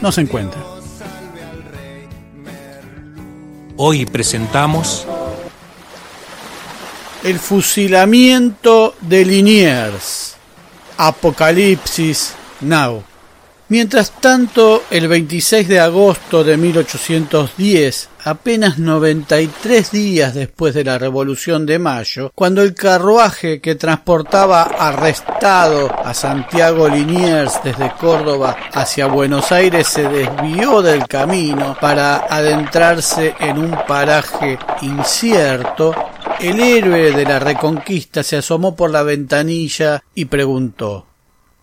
no se encuentra. Hoy presentamos El fusilamiento de Liniers. Apocalipsis Now. Mientras tanto, el 26 de agosto de 1810, apenas 93 días después de la Revolución de Mayo, cuando el carruaje que transportaba arrestado a Santiago Liniers desde Córdoba hacia Buenos Aires se desvió del camino para adentrarse en un paraje incierto, el héroe de la Reconquista se asomó por la ventanilla y preguntó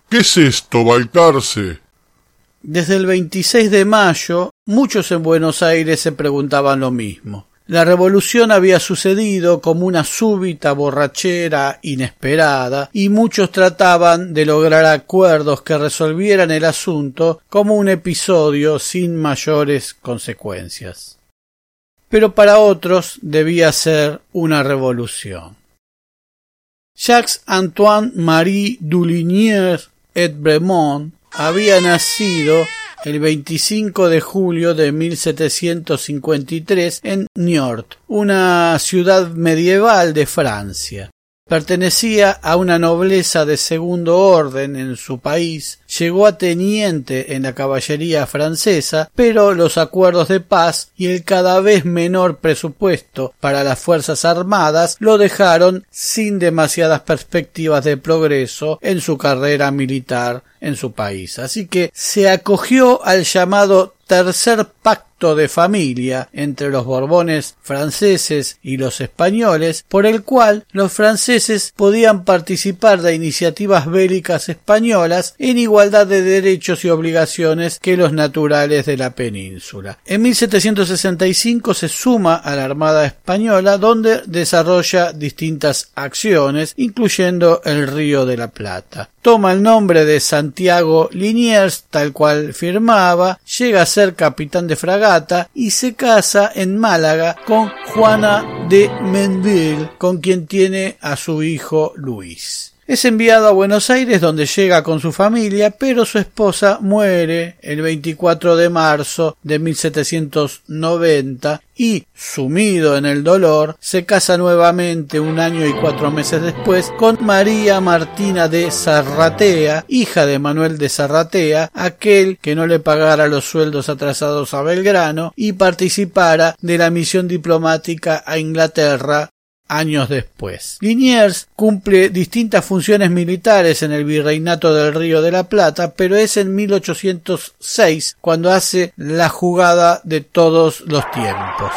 ¿Qué es esto, Balcarce? Desde el 26 de mayo, muchos en Buenos Aires se preguntaban lo mismo. La revolución había sucedido como una súbita borrachera inesperada y muchos trataban de lograr acuerdos que resolvieran el asunto como un episodio sin mayores consecuencias. Pero para otros debía ser una revolución. Jacques Antoine Marie Dulinier et Bremont había nacido el 25 de julio de 1753 en Niort, una ciudad medieval de Francia. Pertenecía a una nobleza de segundo orden en su país, llegó a teniente en la caballería francesa, pero los acuerdos de paz y el cada vez menor presupuesto para las fuerzas armadas lo dejaron sin demasiadas perspectivas de progreso en su carrera militar en su país. Así que se acogió al llamado tercer pacto de familia entre los Borbones franceses y los españoles, por el cual los franceses podían participar de iniciativas bélicas españolas en igualdad de derechos y obligaciones que los naturales de la península. En 1765 se suma a la Armada Española, donde desarrolla distintas acciones, incluyendo el Río de la Plata. Toma el nombre de Santiago Liniers, tal cual firmaba, llega a ser capitán de fragata y se casa en Málaga con Juana de Menville, con quien tiene a su hijo Luis. Es enviado a Buenos Aires donde llega con su familia, pero su esposa muere el 24 de marzo de 1790 y, sumido en el dolor, se casa nuevamente un año y cuatro meses después con María Martina de Zarratea, hija de Manuel de Zarratea, aquel que no le pagara los sueldos atrasados a Belgrano y participara de la misión diplomática a Inglaterra años después. Liniers cumple distintas funciones militares en el virreinato del Río de la Plata, pero es en 1806 cuando hace la jugada de todos los tiempos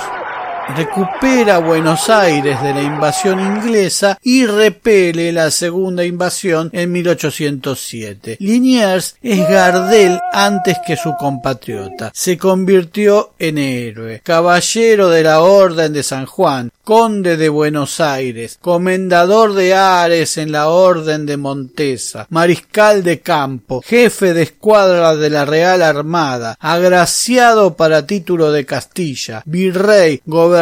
recupera Buenos Aires de la invasión inglesa y repele la segunda invasión en 1807. Liniers es Gardel antes que su compatriota. Se convirtió en héroe, caballero de la Orden de San Juan, conde de Buenos Aires, comendador de Ares en la Orden de Montesa, mariscal de campo, jefe de escuadra de la Real Armada, agraciado para título de Castilla, virrey, gobernador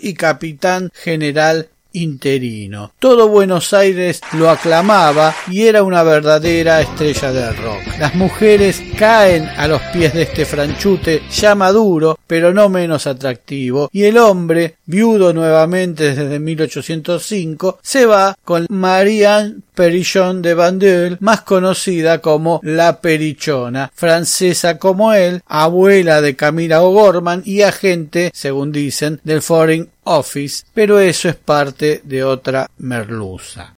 y capitán general interino. Todo Buenos Aires lo aclamaba y era una verdadera estrella del rock. Las mujeres caen a los pies de este franchute ya maduro, pero no menos atractivo, y el hombre, viudo nuevamente desde 1805, se va con Marianne Perichon de Bandel, más conocida como la Perichona, francesa como él, abuela de Camila O'Gorman y agente, según dicen, del Foreign Office, pero eso es parte de otra merluza.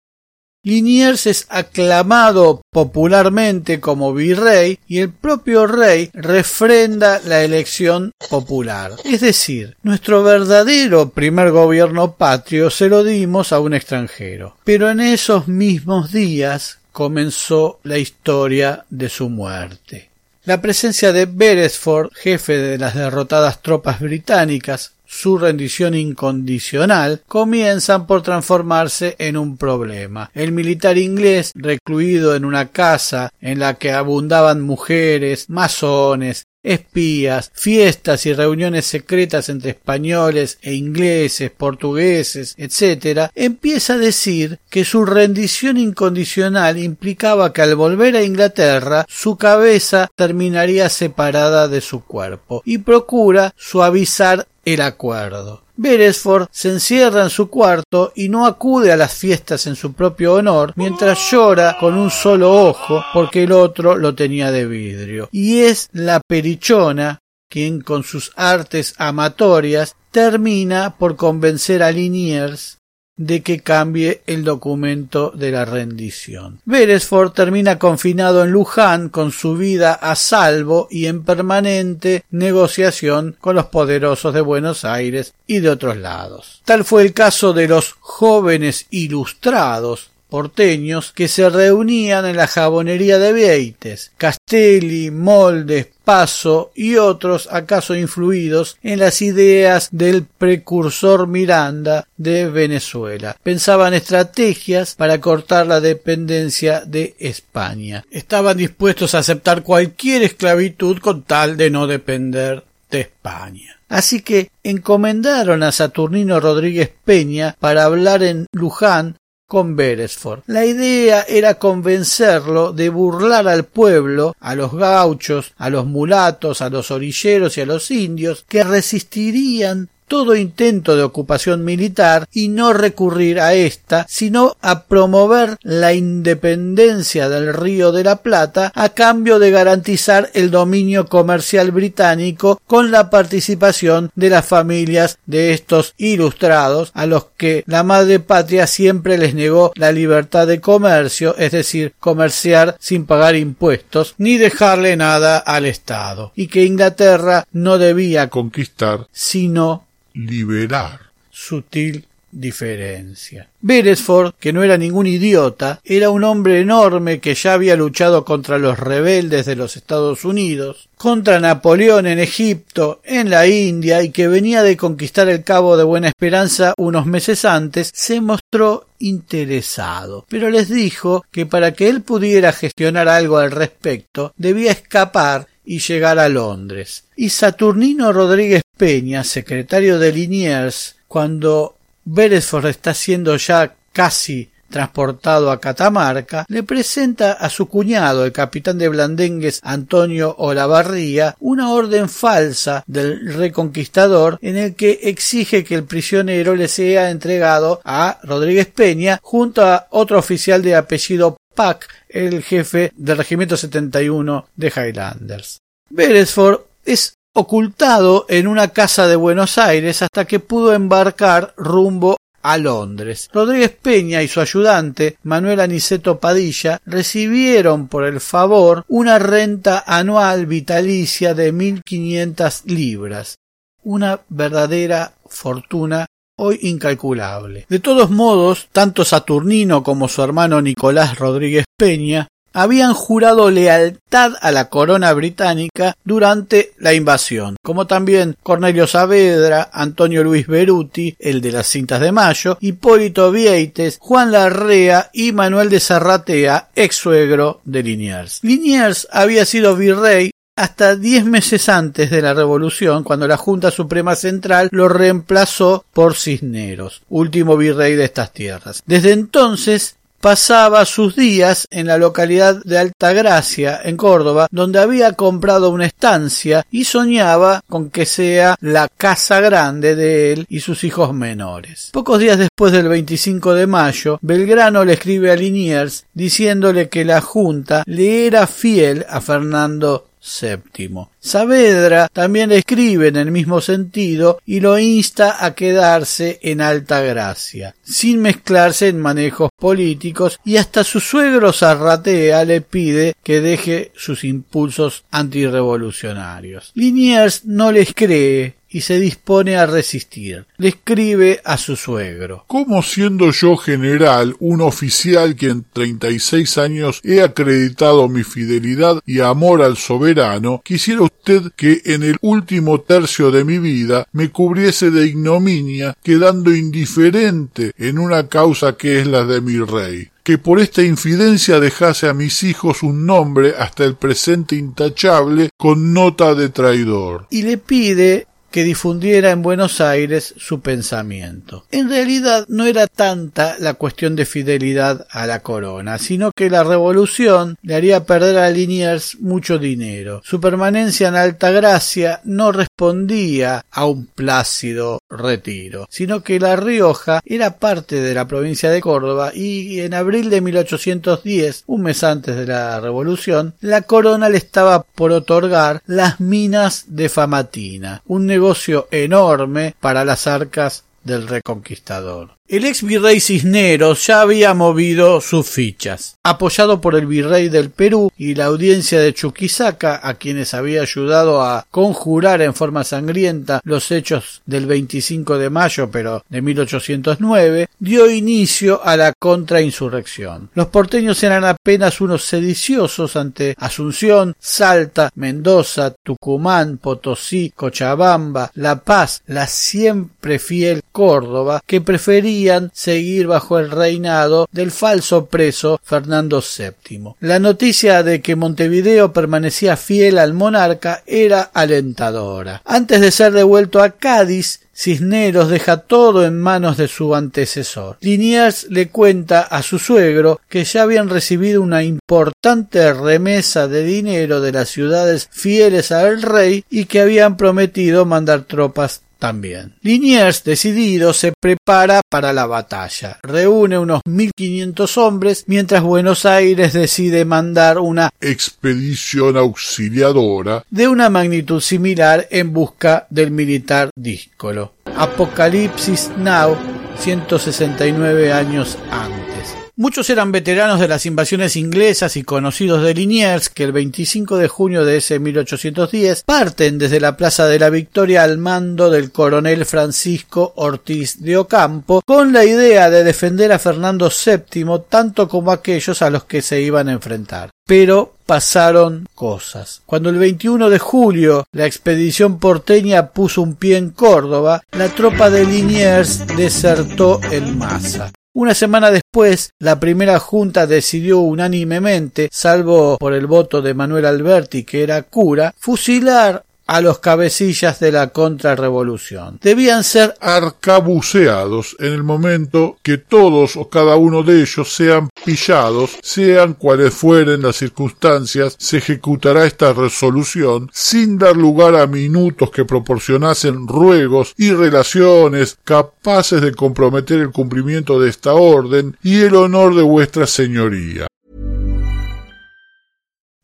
Liniers es aclamado popularmente como virrey y el propio rey refrenda la elección popular. Es decir, nuestro verdadero primer gobierno patrio se lo dimos a un extranjero. Pero en esos mismos días comenzó la historia de su muerte. La presencia de Beresford, jefe de las derrotadas tropas británicas, su rendición incondicional, comienzan por transformarse en un problema. El militar inglés, recluido en una casa en la que abundaban mujeres, masones, espías, fiestas y reuniones secretas entre españoles e ingleses, portugueses, etc., empieza a decir que su rendición incondicional implicaba que al volver a Inglaterra su cabeza terminaría separada de su cuerpo y procura suavizar el acuerdo. Beresford se encierra en su cuarto y no acude a las fiestas en su propio honor, mientras llora con un solo ojo porque el otro lo tenía de vidrio. Y es la perichona quien con sus artes amatorias termina por convencer a Liniers de que cambie el documento de la rendición. Beresford termina confinado en Luján con su vida a salvo y en permanente negociación con los poderosos de Buenos Aires y de otros lados. Tal fue el caso de los jóvenes ilustrados porteños que se reunían en la jabonería de Vieites, Castelli, Moldes, Paso y otros acaso influidos en las ideas del precursor Miranda de Venezuela. Pensaban estrategias para cortar la dependencia de España. Estaban dispuestos a aceptar cualquier esclavitud con tal de no depender de España. Así que encomendaron a Saturnino Rodríguez Peña para hablar en Luján con Beresford. La idea era convencerlo de burlar al pueblo, a los gauchos, a los mulatos, a los orilleros y a los indios, que resistirían todo intento de ocupación militar y no recurrir a ésta, sino a promover la independencia del Río de la Plata a cambio de garantizar el dominio comercial británico con la participación de las familias de estos ilustrados a los que la madre patria siempre les negó la libertad de comercio, es decir, comerciar sin pagar impuestos ni dejarle nada al Estado, y que Inglaterra no debía conquistar. sino liberar. Sutil diferencia. Beresford, que no era ningún idiota, era un hombre enorme que ya había luchado contra los rebeldes de los Estados Unidos, contra Napoleón en Egipto, en la India y que venía de conquistar el Cabo de Buena Esperanza unos meses antes, se mostró interesado, pero les dijo que para que él pudiera gestionar algo al respecto debía escapar y llegar a Londres. Y Saturnino Rodríguez Peña, secretario de Liniers, cuando Beresford está siendo ya casi transportado a Catamarca, le presenta a su cuñado, el capitán de Blandengues Antonio Olavarría, una orden falsa del reconquistador en el que exige que el prisionero le sea entregado a Rodríguez Peña junto a otro oficial de apellido Pack, el jefe del regimiento 71 de Highlanders. Beresford es ocultado en una casa de Buenos Aires hasta que pudo embarcar rumbo a Londres. Rodríguez Peña y su ayudante, Manuel Aniceto Padilla, recibieron por el favor una renta anual vitalicia de 1.500 libras, una verdadera fortuna hoy incalculable. De todos modos, tanto Saturnino como su hermano Nicolás Rodríguez Peña habían jurado lealtad a la corona británica durante la invasión, como también Cornelio Saavedra, Antonio Luis Beruti, el de las cintas de mayo, Hipólito Vieites, Juan Larrea y Manuel de Zarratea, ex suegro de Liniers. Liniers había sido virrey hasta diez meses antes de la revolución, cuando la Junta Suprema Central lo reemplazó por Cisneros, último virrey de estas tierras. Desde entonces pasaba sus días en la localidad de Altagracia, en Córdoba, donde había comprado una estancia y soñaba con que sea la casa grande de él y sus hijos menores. Pocos días después del 25 de mayo, Belgrano le escribe a Liniers diciéndole que la Junta le era fiel a Fernando séptimo. Saavedra también escribe en el mismo sentido y lo insta a quedarse en alta gracia, sin mezclarse en manejos políticos y hasta su suegro Zarratea le pide que deje sus impulsos antirrevolucionarios. Liniers no les cree y se dispone a resistir. Le escribe a su suegro. ¿Cómo siendo yo general, un oficial que en treinta y seis años he acreditado mi fidelidad y amor al soberano, quisiera usted que en el último tercio de mi vida me cubriese de ignominia, quedando indiferente en una causa que es la de mi rey? que por esta infidencia dejase a mis hijos un nombre hasta el presente intachable con nota de traidor. Y le pide que difundiera en Buenos Aires su pensamiento. En realidad no era tanta la cuestión de fidelidad a la corona, sino que la revolución le haría perder a Liniers mucho dinero. Su permanencia en Altagracia no respondía a un plácido retiro, sino que La Rioja era parte de la provincia de Córdoba y en abril de 1810, un mes antes de la revolución, la corona le estaba por otorgar las minas de Famatina, un negocio enorme para las arcas del reconquistador. El ex virrey Cisneros ya había movido sus fichas. Apoyado por el virrey del Perú y la audiencia de Chuquisaca, a quienes había ayudado a conjurar en forma sangrienta los hechos del 25 de mayo, pero de 1809, dio inicio a la contrainsurrección. Los porteños eran apenas unos sediciosos ante Asunción, Salta, Mendoza, Tucumán, Potosí, Cochabamba, La Paz, la siempre fiel Córdoba, que prefería seguir bajo el reinado del falso preso Fernando VII. La noticia de que Montevideo permanecía fiel al monarca era alentadora. Antes de ser devuelto a Cádiz, Cisneros deja todo en manos de su antecesor. Liniers le cuenta a su suegro que ya habían recibido una importante remesa de dinero de las ciudades fieles al rey y que habían prometido mandar tropas también. Liniers, decidido, se prepara para la batalla. Reúne unos 1500 hombres, mientras Buenos Aires decide mandar una expedición auxiliadora de una magnitud similar en busca del militar díscolo. Apocalipsis Now, 169 años antes. Muchos eran veteranos de las invasiones inglesas y conocidos de Liniers que el 25 de junio de ese 1810 parten desde la Plaza de la Victoria al mando del coronel Francisco Ortiz de Ocampo con la idea de defender a Fernando VII tanto como aquellos a los que se iban a enfrentar. Pero pasaron cosas. Cuando el 21 de julio la expedición porteña puso un pie en Córdoba, la tropa de Liniers desertó en masa. Una semana después, la primera junta decidió unánimemente, salvo por el voto de Manuel Alberti, que era cura, fusilar a los cabecillas de la contrarrevolución. Debían ser arcabuceados en el momento que todos o cada uno de ellos sean pillados, sean cuales fueren las circunstancias, se ejecutará esta resolución sin dar lugar a minutos que proporcionasen ruegos y relaciones capaces de comprometer el cumplimiento de esta orden y el honor de vuestra señoría.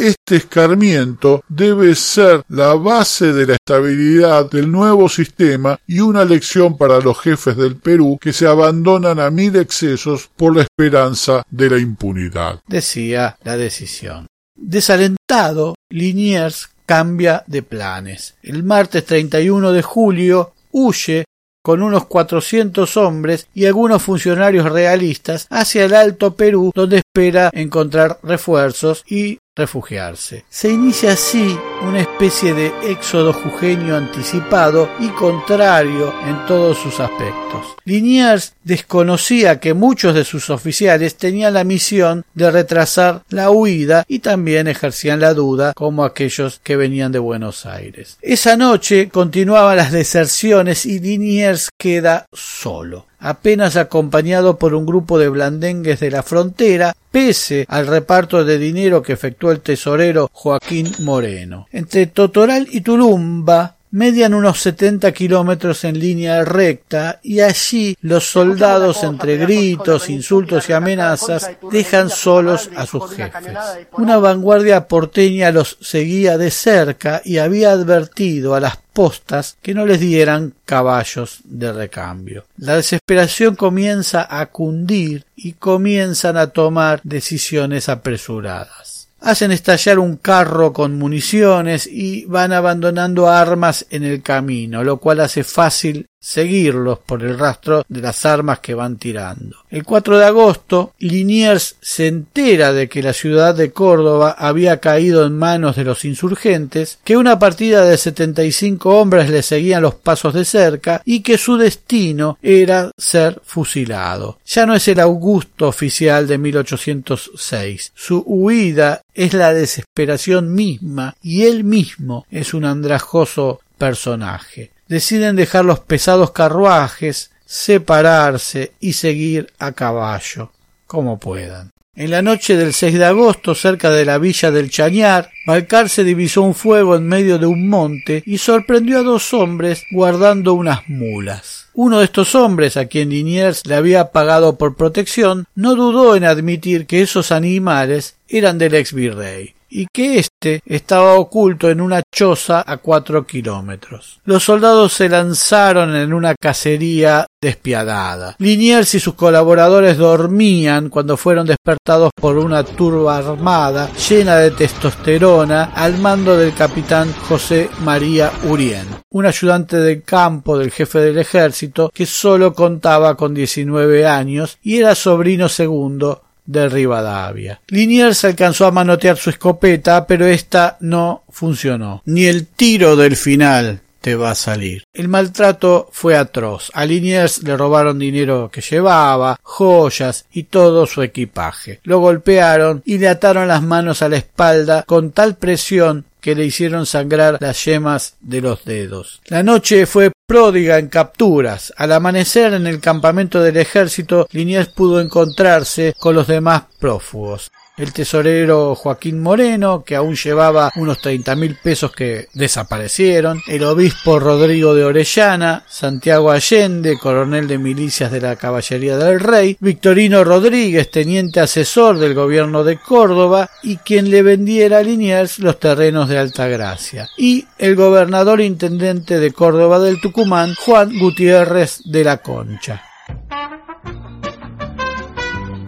Este escarmiento debe ser la base de la estabilidad del nuevo sistema y una lección para los jefes del Perú que se abandonan a mil excesos por la esperanza de la impunidad. Decía la decisión. Desalentado, Liniers cambia de planes. El martes 31 de julio huye con unos 400 hombres y algunos funcionarios realistas hacia el Alto Perú, donde espera encontrar refuerzos y refugiarse. Se inicia así una especie de éxodo jujeño anticipado y contrario en todos sus aspectos. Liniers desconocía que muchos de sus oficiales tenían la misión de retrasar la huida y también ejercían la duda como aquellos que venían de Buenos Aires. Esa noche continuaban las deserciones y Liniers queda solo apenas acompañado por un grupo de blandengues de la frontera, pese al reparto de dinero que efectuó el tesorero Joaquín Moreno. Entre Totoral y Tulumba median unos setenta kilómetros en línea recta y allí los soldados entre gritos, insultos y amenazas dejan solos a sus jefes. Una vanguardia porteña los seguía de cerca y había advertido a las postas que no les dieran caballos de recambio. La desesperación comienza a cundir y comienzan a tomar decisiones apresuradas hacen estallar un carro con municiones y van abandonando armas en el camino, lo cual hace fácil seguirlos por el rastro de las armas que van tirando. El 4 de agosto, Liniers se entera de que la ciudad de Córdoba había caído en manos de los insurgentes, que una partida de 75 hombres le seguían los pasos de cerca y que su destino era ser fusilado. Ya no es el Augusto oficial de 1806. Su huida es la desesperación misma y él mismo es un andrajoso personaje deciden dejar los pesados carruajes, separarse y seguir a caballo, como puedan. En la noche del 6 de agosto, cerca de la villa del Chañar, Balcarce divisó un fuego en medio de un monte y sorprendió a dos hombres guardando unas mulas. Uno de estos hombres, a quien Liniers le había pagado por protección, no dudó en admitir que esos animales eran del ex virrey y que éste estaba oculto en una choza a cuatro kilómetros. Los soldados se lanzaron en una cacería despiadada. Liniers y sus colaboradores dormían cuando fueron despertados por una turba armada llena de testosterona al mando del capitán José María Urien, un ayudante de campo del jefe del ejército que solo contaba con 19 años y era sobrino segundo de Rivadavia. Liniers alcanzó a manotear su escopeta, pero esta no funcionó. Ni el tiro del final te va a salir. El maltrato fue atroz. A Liniers le robaron dinero que llevaba, joyas y todo su equipaje. Lo golpearon y le ataron las manos a la espalda con tal presión que le hicieron sangrar las yemas de los dedos. La noche fue pródiga en capturas. Al amanecer en el campamento del ejército, Liniers pudo encontrarse con los demás prófugos el tesorero Joaquín Moreno, que aún llevaba unos treinta mil pesos que desaparecieron, el obispo Rodrigo de Orellana, Santiago Allende, coronel de milicias de la Caballería del Rey, Victorino Rodríguez, teniente asesor del gobierno de Córdoba y quien le vendiera a Liniers los terrenos de Altagracia, y el gobernador intendente de Córdoba del Tucumán, Juan Gutiérrez de la Concha.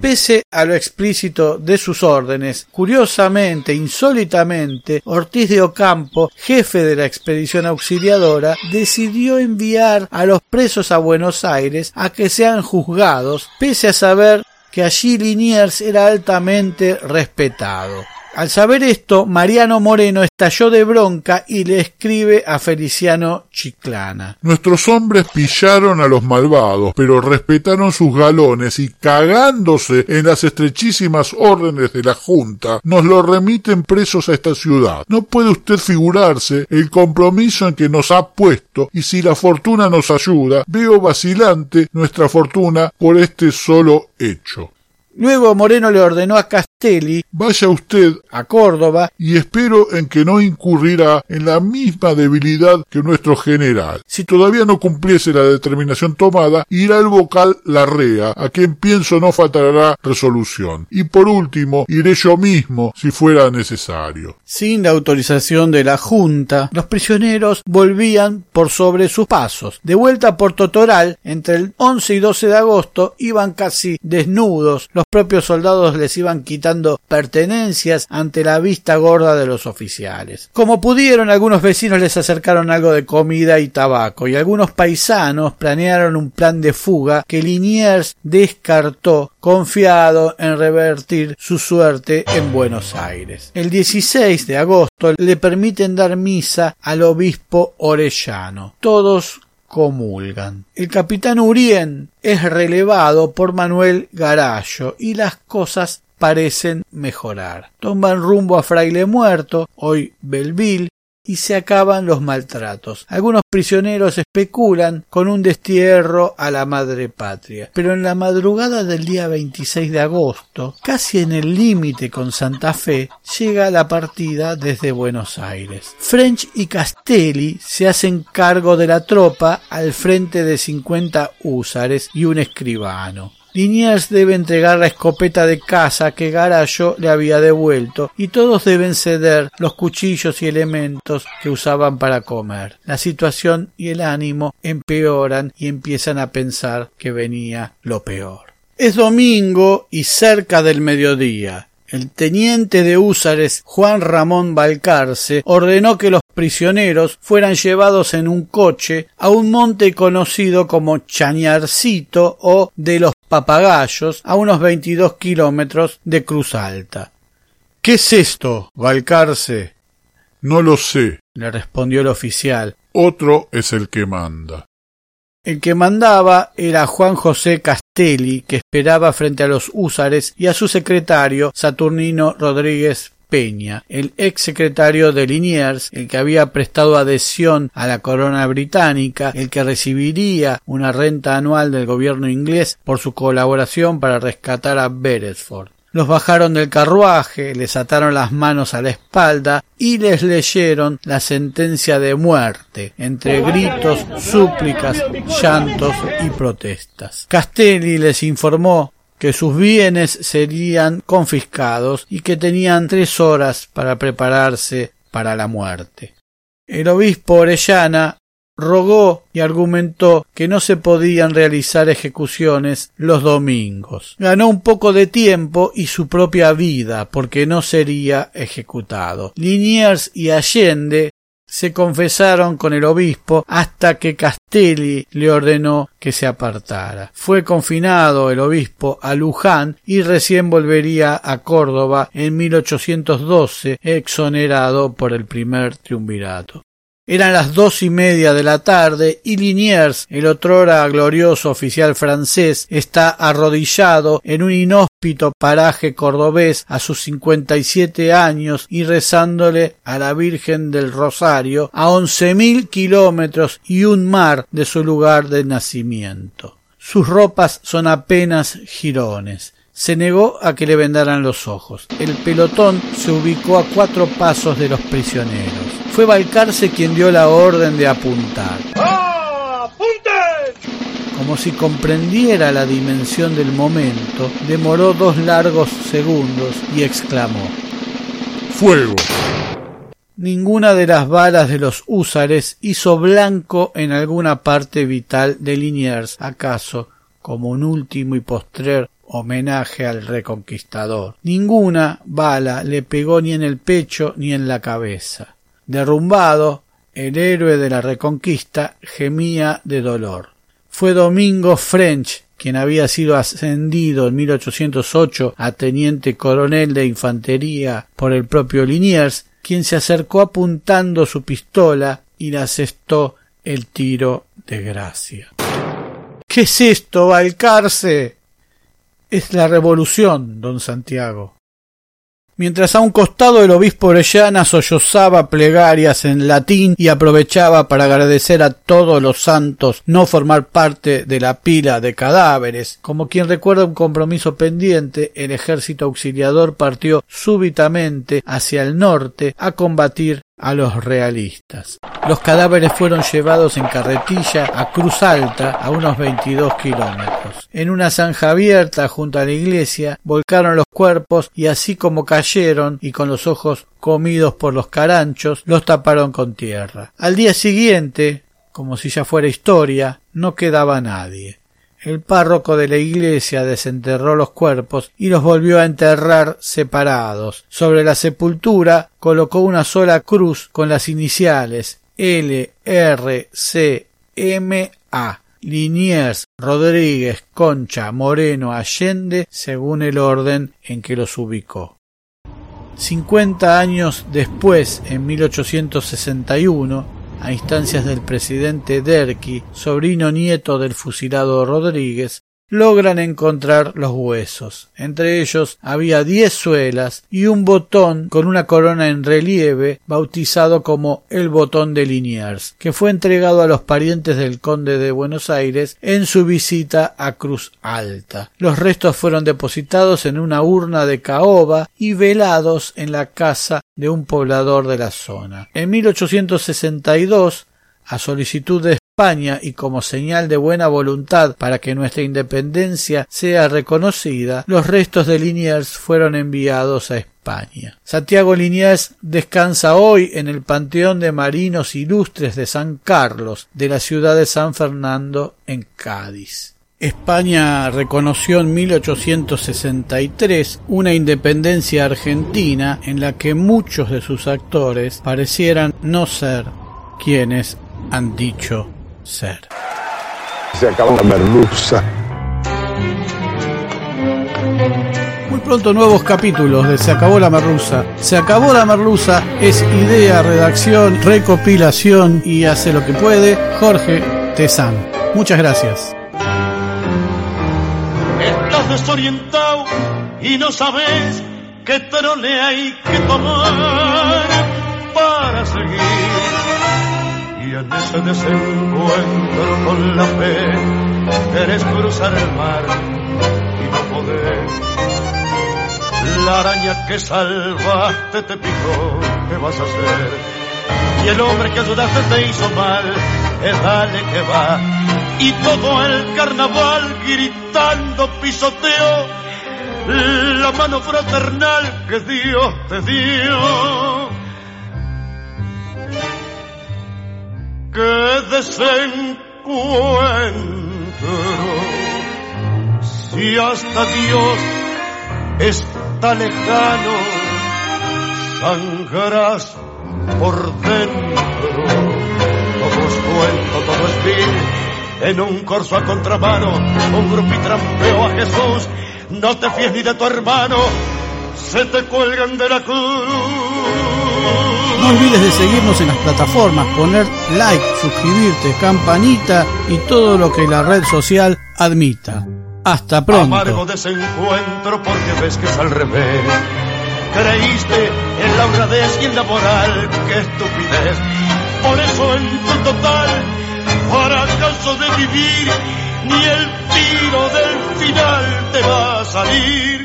Pese a lo explícito de sus órdenes, curiosamente, insólitamente, Ortiz de Ocampo, jefe de la expedición auxiliadora, decidió enviar a los presos a Buenos Aires a que sean juzgados, pese a saber que allí Liniers era altamente respetado. Al saber esto, Mariano Moreno estalló de bronca y le escribe a Feliciano Chiclana. Nuestros hombres pillaron a los malvados, pero respetaron sus galones y cagándose en las estrechísimas órdenes de la Junta, nos lo remiten presos a esta ciudad. No puede usted figurarse el compromiso en que nos ha puesto y si la fortuna nos ayuda, veo vacilante nuestra fortuna por este solo hecho. Luego Moreno le ordenó a Castelli Vaya usted a Córdoba y espero en que no incurrirá en la misma debilidad que nuestro general. Si todavía no cumpliese la determinación tomada, irá el vocal Larrea, a quien pienso no faltará resolución. Y por último, iré yo mismo si fuera necesario. Sin la autorización de la Junta, los prisioneros volvían por sobre sus pasos. De vuelta a Puerto Toral, entre el 11 y 12 de agosto, iban casi desnudos. Los propios soldados les iban quitando pertenencias ante la vista gorda de los oficiales. Como pudieron, algunos vecinos les acercaron algo de comida y tabaco, y algunos paisanos planearon un plan de fuga que Liniers descartó confiado en revertir su suerte en Buenos Aires. El 16 de agosto le permiten dar misa al obispo Orellano. Todos comulgan. El capitán Urien es relevado por Manuel Garallo y las cosas parecen mejorar. Toman rumbo a Fraile Muerto, hoy Belville, y se acaban los maltratos. Algunos prisioneros especulan con un destierro a la madre patria. Pero en la madrugada del día 26 de agosto, casi en el límite con Santa Fe, llega la partida desde Buenos Aires. French y Castelli se hacen cargo de la tropa al frente de 50 húsares y un escribano. Liniers debe entregar la escopeta de caza que Garallo le había devuelto y todos deben ceder los cuchillos y elementos que usaban para comer. La situación y el ánimo empeoran y empiezan a pensar que venía lo peor. Es domingo y cerca del mediodía. El teniente de húsares Juan Ramón Balcarce ordenó que los prisioneros fueran llevados en un coche a un monte conocido como Chañarcito o de los Papagayos a unos veintidós kilómetros de Cruz Alta. ¿Qué es esto, Balcarce? No lo sé, le respondió el oficial. Otro es el que manda. El que mandaba era Juan José Castelli, que esperaba frente a los húsares, y a su secretario Saturnino Rodríguez Peña, el ex secretario de Liniers, el que había prestado adhesión a la corona británica, el que recibiría una renta anual del gobierno inglés por su colaboración para rescatar a Beresford. Los bajaron del carruaje, les ataron las manos a la espalda y les leyeron la sentencia de muerte, entre gritos, súplicas, llantos y protestas. Castelli les informó que sus bienes serían confiscados y que tenían tres horas para prepararse para la muerte. El obispo Orellana rogó y argumentó que no se podían realizar ejecuciones los domingos. Ganó un poco de tiempo y su propia vida, porque no sería ejecutado. Liniers y Allende se confesaron con el obispo hasta que Castelli le ordenó que se apartara. Fue confinado el obispo a Luján y recién volvería a Córdoba en 1812, exonerado por el primer triunvirato. Eran las dos y media de la tarde y Liniers, el otrora glorioso oficial francés, está arrodillado en un inhóspito paraje cordobés a sus cincuenta y siete años y rezándole a la Virgen del Rosario a once mil kilómetros y un mar de su lugar de nacimiento. Sus ropas son apenas jirones se negó a que le vendaran los ojos. El pelotón se ubicó a cuatro pasos de los prisioneros. Fue Balcarce quien dio la orden de apuntar. Como si comprendiera la dimensión del momento, demoró dos largos segundos y exclamó Fuego. Ninguna de las balas de los húsares hizo blanco en alguna parte vital de Liniers, acaso, como un último y postrer homenaje al reconquistador. Ninguna bala le pegó ni en el pecho ni en la cabeza. Derrumbado, el héroe de la reconquista gemía de dolor. Fue Domingo French quien había sido ascendido en 1808 a teniente coronel de infantería por el propio Liniers, quien se acercó apuntando su pistola y le asestó el tiro de gracia. ¿Qué es esto, Valcarce? Es la revolución, don Santiago mientras a un costado el obispo Orellana sollozaba plegarias en latín y aprovechaba para agradecer a todos los santos no formar parte de la pila de cadáveres. Como quien recuerda un compromiso pendiente, el ejército auxiliador partió súbitamente hacia el norte a combatir a los realistas. Los cadáveres fueron llevados en carretilla a Cruz Alta, a unos 22 kilómetros. En una zanja abierta junto a la iglesia volcaron los cuerpos y así como cayeron y con los ojos comidos por los caranchos, los taparon con tierra. Al día siguiente, como si ya fuera historia, no quedaba nadie. El párroco de la iglesia desenterró los cuerpos y los volvió a enterrar separados. Sobre la sepultura colocó una sola cruz con las iniciales L R C M A. Liniers, Rodríguez, Concha, Moreno, Allende, según el orden en que los ubicó. Cincuenta años después, en 1861, a instancias del presidente Derqui, sobrino nieto del fusilado Rodríguez, logran encontrar los huesos. Entre ellos había diez suelas y un botón con una corona en relieve bautizado como el botón de Liniers, que fue entregado a los parientes del conde de Buenos Aires en su visita a Cruz Alta. Los restos fueron depositados en una urna de caoba y velados en la casa de un poblador de la zona. En 1862 a solicitud de España y como señal de buena voluntad para que nuestra independencia sea reconocida, los restos de Liniers fueron enviados a España. Santiago Liniers descansa hoy en el Panteón de Marinos Ilustres de San Carlos, de la ciudad de San Fernando, en Cádiz. España reconoció en 1863 una independencia argentina en la que muchos de sus actores parecieran no ser quienes han dicho ser. Se acabó la merluza. Muy pronto nuevos capítulos de Se acabó la merluza. Se acabó la merluza es idea, redacción, recopilación y hace lo que puede Jorge Tezán. Muchas gracias. Estás desorientado y no sabes qué trole hay que tomar para seguir en ese desencuentro con la fe, querés cruzar el mar y no podés. La araña que salvaste te picó, ¿qué vas a hacer? Y el hombre que ayudaste te hizo mal, es dale que va. Y todo el carnaval gritando pisoteo la mano fraternal que Dios te dio que desencuentro. Si hasta Dios está lejano, sangrarás por dentro. Todo es cuento, todo es vil. En un corso a contramano, un grupo y trampeo a Jesús. No te fíes ni de tu hermano, se te cuelgan de la cruz. Olvides de seguirnos en las plataformas, poner like, suscribirte, campanita y todo lo que la red social admita. Hasta pronto. Amargo desencuentro porque ves que es al revés. Creíste en la honradez y en la moral, qué estupidez. Por eso en tu total fracaso de vivir, ni el tiro del final te va a salir.